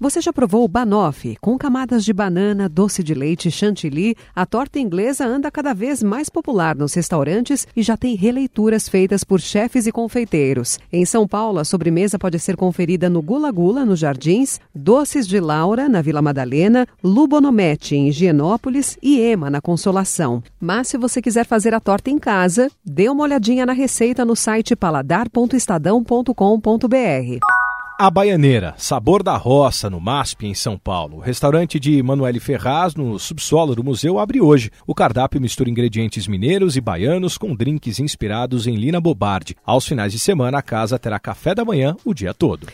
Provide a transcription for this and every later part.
Você já provou o banoffee? Com camadas de banana, doce de leite, chantilly, a torta inglesa anda cada vez mais popular nos restaurantes e já tem releituras feitas por chefes e confeiteiros. Em São Paulo, a sobremesa pode ser conferida no Gula Gula, nos Jardins, Doces de Laura, na Vila Madalena, Lubonomete, em Higienópolis e Ema, na Consolação. Mas se você quiser fazer a torta em casa, dê uma olhadinha na receita no site paladar.estadão.com.br. A Baianeira, sabor da roça, no MASP, em São Paulo. O restaurante de Manuele Ferraz, no subsolo do museu, abre hoje. O cardápio mistura ingredientes mineiros e baianos com drinks inspirados em Lina Bobardi. Aos finais de semana, a casa terá café da manhã o dia todo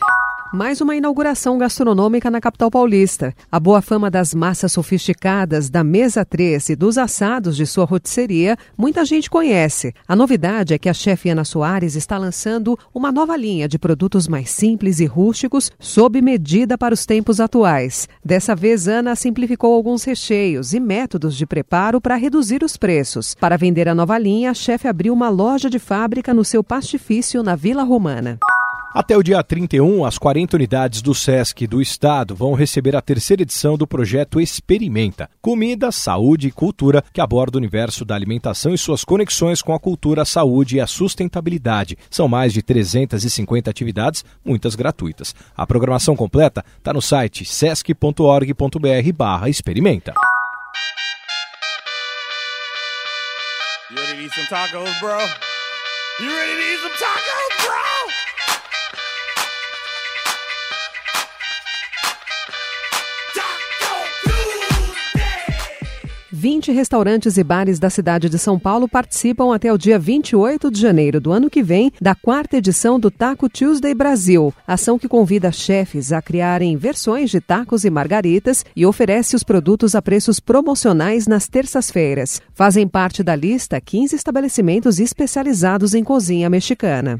mais uma inauguração gastronômica na capital paulista. A boa fama das massas sofisticadas, da mesa 3 e dos assados de sua rotisseria, muita gente conhece. A novidade é que a chefe Ana Soares está lançando uma nova linha de produtos mais simples e rústicos, sob medida para os tempos atuais. Dessa vez, Ana simplificou alguns recheios e métodos de preparo para reduzir os preços. Para vender a nova linha, a chefe abriu uma loja de fábrica no seu pastifício na Vila Romana. Até o dia 31, as 40 unidades do SESC do Estado vão receber a terceira edição do projeto Experimenta Comida, Saúde e Cultura, que aborda o universo da alimentação e suas conexões com a cultura, a saúde e a sustentabilidade. São mais de 350 atividades, muitas gratuitas. A programação completa está no site sesc.org.br experimenta. You ready to eat some tacos, bro? You ready to eat some tacos, bro? 20 restaurantes e bares da cidade de São Paulo participam até o dia 28 de janeiro do ano que vem da quarta edição do Taco Tuesday Brasil, ação que convida chefes a criarem versões de tacos e margaritas e oferece os produtos a preços promocionais nas terças-feiras. Fazem parte da lista 15 estabelecimentos especializados em cozinha mexicana.